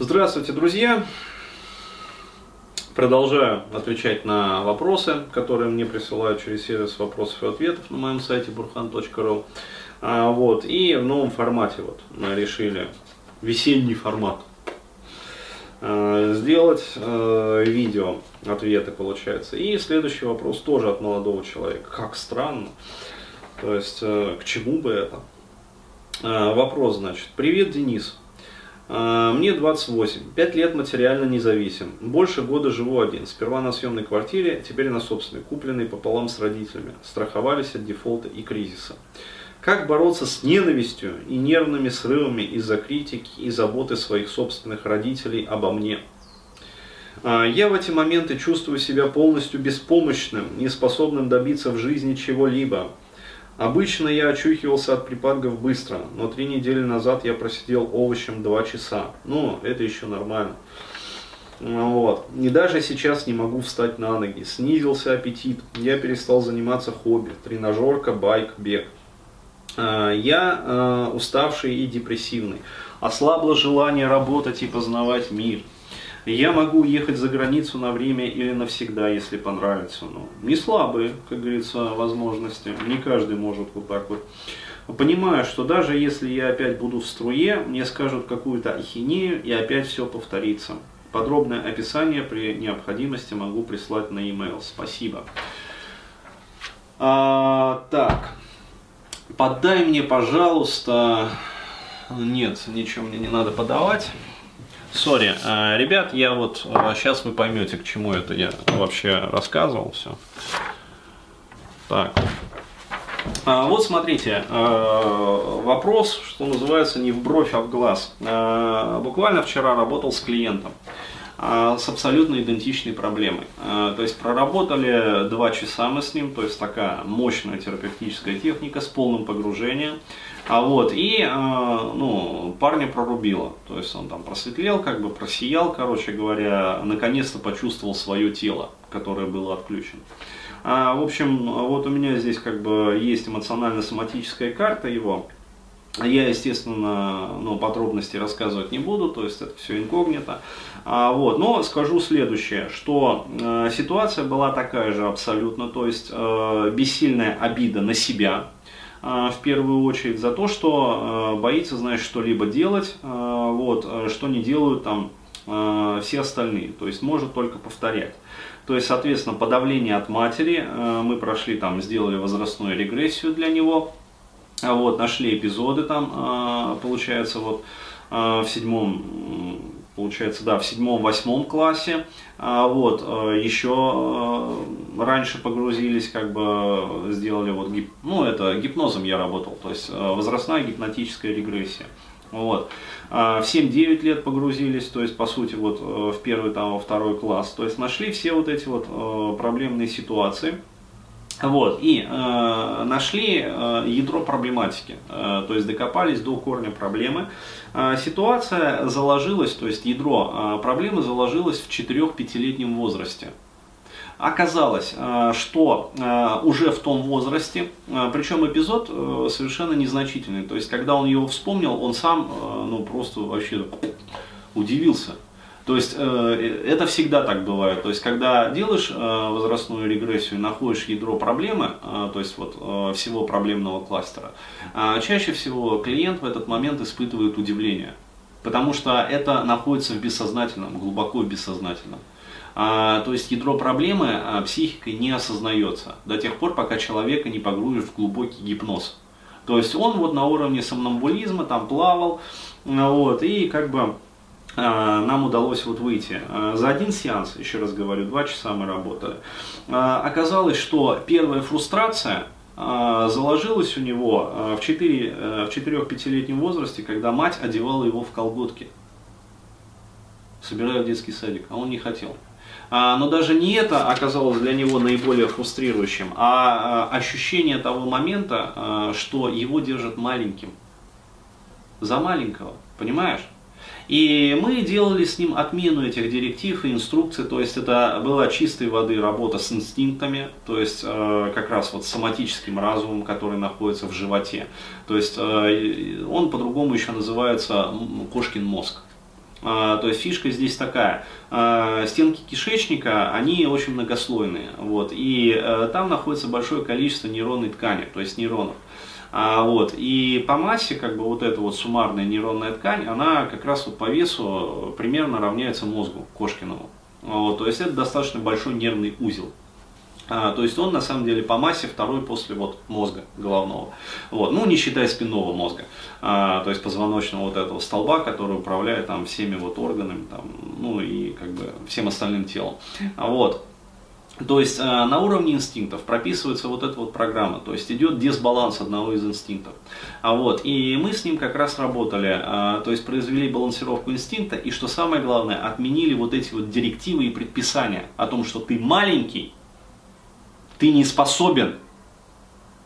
Здравствуйте, друзья! Продолжаю отвечать на вопросы, которые мне присылают через сервис вопросов и ответов на моем сайте burhan.ru. А, вот, и в новом формате вот мы решили, весенний формат, а, сделать а, видео ответы получается. И следующий вопрос тоже от молодого человека. Как странно. То есть, э, к чему бы это? Вопрос, значит. Привет, Денис. А, мне 28, 5 лет материально независим. Больше года живу один. Сперва на съемной квартире, теперь на собственной, купленной пополам с родителями. Страховались от дефолта и кризиса. Как бороться с ненавистью и нервными срывами из-за критики и заботы своих собственных родителей обо мне? А, я в эти моменты чувствую себя полностью беспомощным, неспособным добиться в жизни чего-либо. Обычно я очухивался от припадков быстро, но три недели назад я просидел овощем два часа. Ну, это еще нормально. Вот. И даже сейчас не могу встать на ноги. Снизился аппетит. Я перестал заниматься хобби. Тренажерка, байк, бег. А, я а, уставший и депрессивный. Ослабло желание работать и познавать мир. Я могу уехать за границу на время или навсегда, если понравится. Но не слабые, как говорится, возможности. Не каждый может вот так вот. Понимаю, что даже если я опять буду в струе, мне скажут какую-то ахинею и опять все повторится. Подробное описание при необходимости могу прислать на e-mail. Спасибо. А, так, подай мне, пожалуйста... Нет, ничего мне не надо подавать. Сори, э, ребят, я вот сейчас э, вы поймете, к чему это я вообще рассказывал все. Так. А, вот смотрите, э, вопрос, что называется, не в бровь, а в глаз. Буквально вчера работал с клиентом с абсолютно идентичной проблемой. То есть проработали два часа мы с ним, то есть такая мощная терапевтическая техника с полным погружением. А вот, и, ну, парня прорубило. То есть он там просветлел, как бы просиял, короче говоря, наконец-то почувствовал свое тело, которое было отключено. А, в общем, вот у меня здесь как бы есть эмоционально-соматическая карта его. Я, естественно, ну, подробности рассказывать не буду, то есть это все инкогнито. А, вот, но скажу следующее, что э, ситуация была такая же абсолютно, то есть э, бессильная обида на себя, в первую очередь за то, что а, боится, знаешь, что-либо делать, а, вот, что не делают там все остальные, то есть может только повторять. То есть, соответственно, подавление от матери, мы прошли там, сделали возрастную регрессию для него, вот, нашли эпизоды там, получается, вот в седьмом получается, да, в седьмом-восьмом классе, а, вот, э, еще э, раньше погрузились, как бы сделали вот, гип, ну, это гипнозом я работал, то есть э, возрастная гипнотическая регрессия. Вот. А, в 7-9 лет погрузились, то есть, по сути, вот в первый, там, во второй класс. То есть, нашли все вот эти вот проблемные ситуации, вот, и э, нашли э, ядро проблематики, э, то есть докопались до корня проблемы. Э, ситуация заложилась, то есть ядро э, проблемы заложилось в 4-5-летнем возрасте. Оказалось, э, что э, уже в том возрасте, э, причем эпизод совершенно незначительный, то есть когда он его вспомнил, он сам ну, просто вообще удивился. То есть э, это всегда так бывает. То есть когда делаешь э, возрастную регрессию, находишь ядро проблемы, э, то есть вот всего проблемного кластера, чаще всего клиент в этот момент испытывает удивление. Потому что это находится в бессознательном, глубоко бессознательном. А, то есть ядро проблемы а, психикой не осознается до тех пор, пока человека не погрузишь в глубокий гипноз. То есть он вот на уровне сомнамбулизма там плавал, вот, и как бы нам удалось вот выйти. А, за один сеанс, еще раз говорю, два часа мы работали. А, оказалось, что первая фрустрация заложилась у него в 4-5-летнем возрасте, когда мать одевала его в колготки, собирая в детский садик, а он не хотел. Но даже не это оказалось для него наиболее фрустрирующим, а ощущение того момента, что его держат маленьким. За маленького, понимаешь? И мы делали с ним отмену этих директив и инструкций, то есть это была чистой воды работа с инстинктами, то есть э, как раз вот с соматическим разумом, который находится в животе. То есть э, он по-другому еще называется кошкин мозг. А, то есть фишка здесь такая. А, стенки кишечника, они очень многослойные. Вот, и а, там находится большое количество нейронной ткани, то есть нейронов. А, вот, и по массе, как бы вот эта вот суммарная нейронная ткань, она как раз вот по весу примерно равняется мозгу Кошкиному. Вот, то есть это достаточно большой нервный узел. А, то есть он на самом деле по массе второй после вот мозга головного. Вот, ну не считая спинного мозга. А, то есть позвоночного вот этого столба, который управляет там всеми вот органами, там, ну и как бы всем остальным телом. А, вот. То есть э, на уровне инстинктов прописывается вот эта вот программа, то есть идет дисбаланс одного из инстинктов. А вот, и мы с ним как раз работали, э, то есть произвели балансировку инстинкта, и что самое главное, отменили вот эти вот директивы и предписания о том, что ты маленький, ты не способен,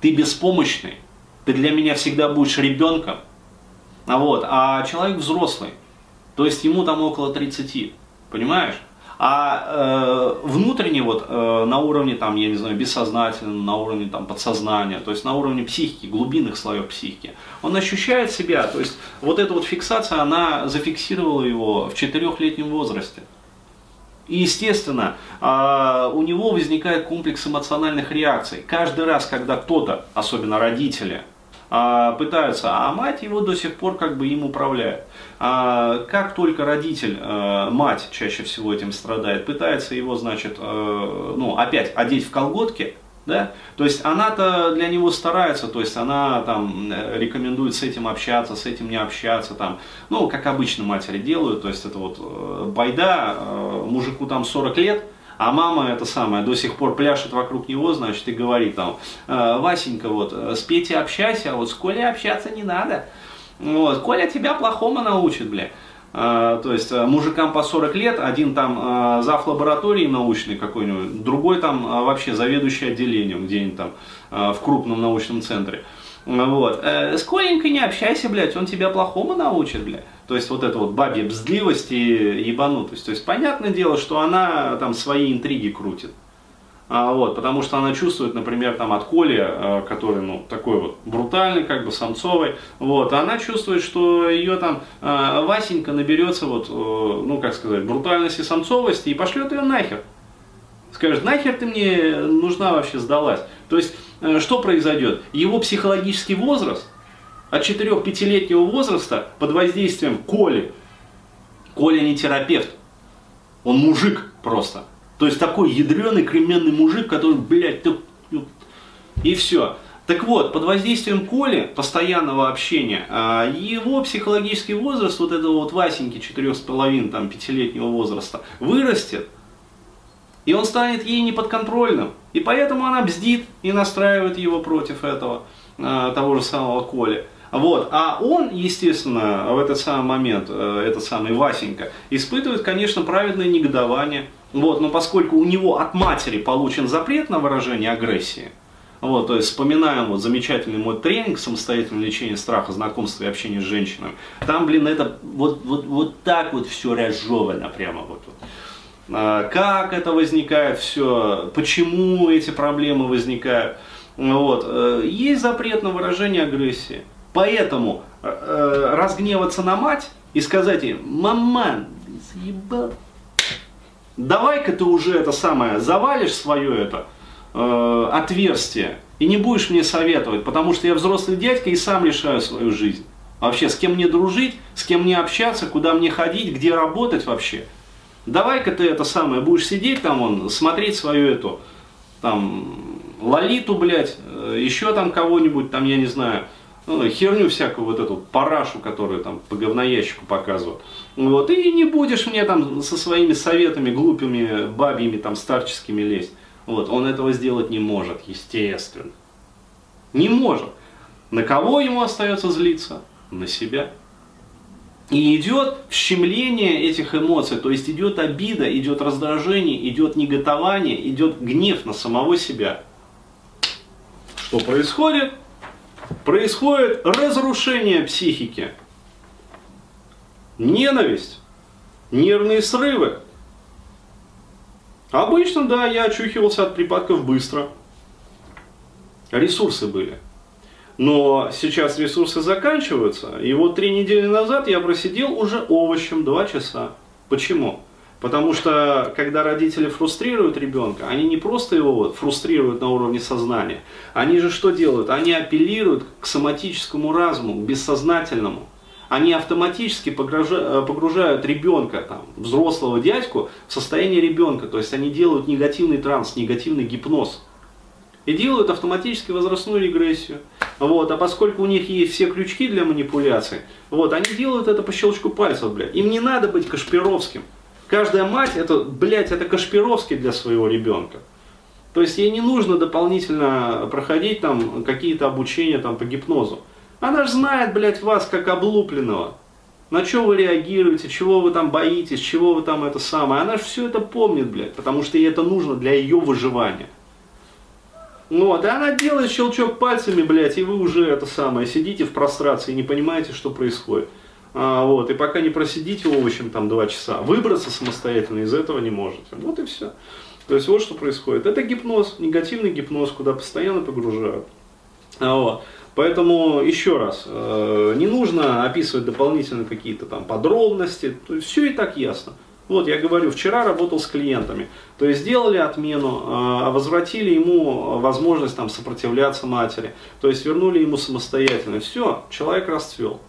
ты беспомощный, ты для меня всегда будешь ребенком. А, вот, а человек взрослый, то есть ему там около 30, понимаешь? А э, внутренне вот э, на уровне там, я не знаю, бессознательном, на уровне там подсознания, то есть на уровне психики, глубинных слоев психики, он ощущает себя, то есть вот эта вот фиксация, она зафиксировала его в четырехлетнем возрасте. И, естественно, а, у него возникает комплекс эмоциональных реакций. Каждый раз, когда кто-то, особенно родители, а, пытаются, а мать его до сих пор как бы им управляет. А, как только родитель, мать чаще всего этим страдает, пытается его, значит, ну, опять одеть в колготки, да? То есть она-то для него старается, то есть она там э, рекомендует с этим общаться, с этим не общаться, там, ну, как обычно матери делают, то есть это вот э, байда, э, мужику там 40 лет, а мама это самое до сих пор пляшет вокруг него, значит, и говорит там, Васенька, вот, с Петей общайся, а вот с Колей общаться не надо. Вот, Коля тебя плохому научит, бля. А, то есть э, мужикам по 40 лет, один там а, зав. лаборатории научный какой-нибудь, другой там вообще заведующий отделением где-нибудь там в крупном научном центре. Вот. Э, с Коленькой не общайся, блядь, он тебя плохому научит, блядь. То есть вот это вот бабья бздливость и ебанутость. То есть понятное дело, что она там свои интриги крутит. А, вот, потому что она чувствует, например, там от Коли, а, который, ну, такой вот брутальный, как бы самцовый, вот, она чувствует, что ее там а, Васенька наберется, вот, ну, как сказать, брутальности, самцовости и пошлет ее нахер. Скажет, нахер ты мне нужна вообще сдалась. То есть, э, что произойдет? Его психологический возраст от 4-5-летнего возраста под воздействием Коли, Коля не терапевт, он мужик просто, то есть такой ядреный кременный мужик, который, блядь, ты... и все. Так вот, под воздействием Коли, постоянного общения, а, его психологический возраст, вот этого вот Васеньки, 4,5, там, 5-летнего возраста, вырастет, и он станет ей неподконтрольным. И поэтому она бздит и настраивает его против этого, а, того же самого Коли. Вот. А он, естественно, в этот самый момент, э, этот самый Васенька, испытывает, конечно, праведное негодование – вот, но поскольку у него от матери получен запрет на выражение агрессии, вот, то есть вспоминаем вот замечательный мой тренинг самостоятельное лечение страха, знакомства и общения с женщинами. Там, блин, это вот, вот, вот так вот все разжевано прямо вот. вот. А, как это возникает все, почему эти проблемы возникают. Вот. Э, есть запрет на выражение агрессии. Поэтому э, э, разгневаться на мать и сказать ей, мама, заебал давай-ка ты уже это самое завалишь свое это э, отверстие и не будешь мне советовать, потому что я взрослый дядька и сам решаю свою жизнь. Вообще, с кем мне дружить, с кем мне общаться, куда мне ходить, где работать вообще. Давай-ка ты это самое, будешь сидеть там, вон, смотреть свою эту, там, Лолиту, блядь, э, еще там кого-нибудь, там, я не знаю, ну, херню всякую, вот эту парашу, которую там по говноящику показывают. Вот, и не будешь мне там со своими советами глупыми, бабьими, там, старческими лезть. Вот, он этого сделать не может, естественно. Не может. На кого ему остается злиться? На себя. И идет щемление этих эмоций, то есть идет обида, идет раздражение, идет неготование, идет гнев на самого себя. Что происходит? Происходит разрушение психики. Ненависть, нервные срывы. Обычно, да, я очухивался от припадков быстро. Ресурсы были. Но сейчас ресурсы заканчиваются, и вот три недели назад я просидел уже овощем два часа. Почему? Потому что, когда родители фрустрируют ребенка, они не просто его фрустрируют на уровне сознания, они же что делают? Они апеллируют к соматическому разуму, к бессознательному. Они автоматически погружают, погружают ребенка, там, взрослого дядьку, в состояние ребенка. То есть они делают негативный транс, негативный гипноз. И делают автоматически возрастную регрессию. Вот, а поскольку у них есть все крючки для манипуляций, вот, они делают это по щелчку пальцев, блядь. Им не надо быть Кашпировским. Каждая мать, это, блядь, это Кашпировский для своего ребенка. То есть ей не нужно дополнительно проходить там какие-то обучения там по гипнозу. Она же знает, блядь, вас как облупленного. На что вы реагируете, чего вы там боитесь, чего вы там это самое. Она же все это помнит, блядь, потому что ей это нужно для ее выживания. Вот, и она делает щелчок пальцами, блядь, и вы уже это самое, сидите в прострации и не понимаете, что происходит. А, вот, и пока не просидите овощем там два часа, выбраться самостоятельно из этого не можете. Вот и все. То есть вот что происходит. Это гипноз, негативный гипноз, куда постоянно погружают. А, вот. Поэтому еще раз, э, не нужно описывать дополнительно какие-то там подробности, то есть все и так ясно. Вот я говорю, вчера работал с клиентами, то есть сделали отмену, а возвратили ему возможность там сопротивляться матери, то есть вернули ему самостоятельность. Все, человек расцвел.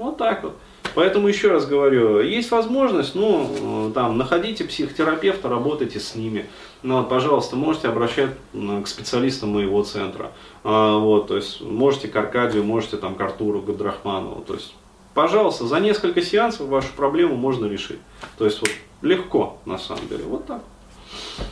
Вот так вот. Поэтому еще раз говорю, есть возможность, ну, там, находите психотерапевта, работайте с ними. Ну, вот, пожалуйста, можете обращать к специалистам моего центра. А, вот, то есть, можете к Аркадию, можете там к Артуру Габдрахманову. То есть, пожалуйста, за несколько сеансов вашу проблему можно решить. То есть, вот, легко, на самом деле. Вот так.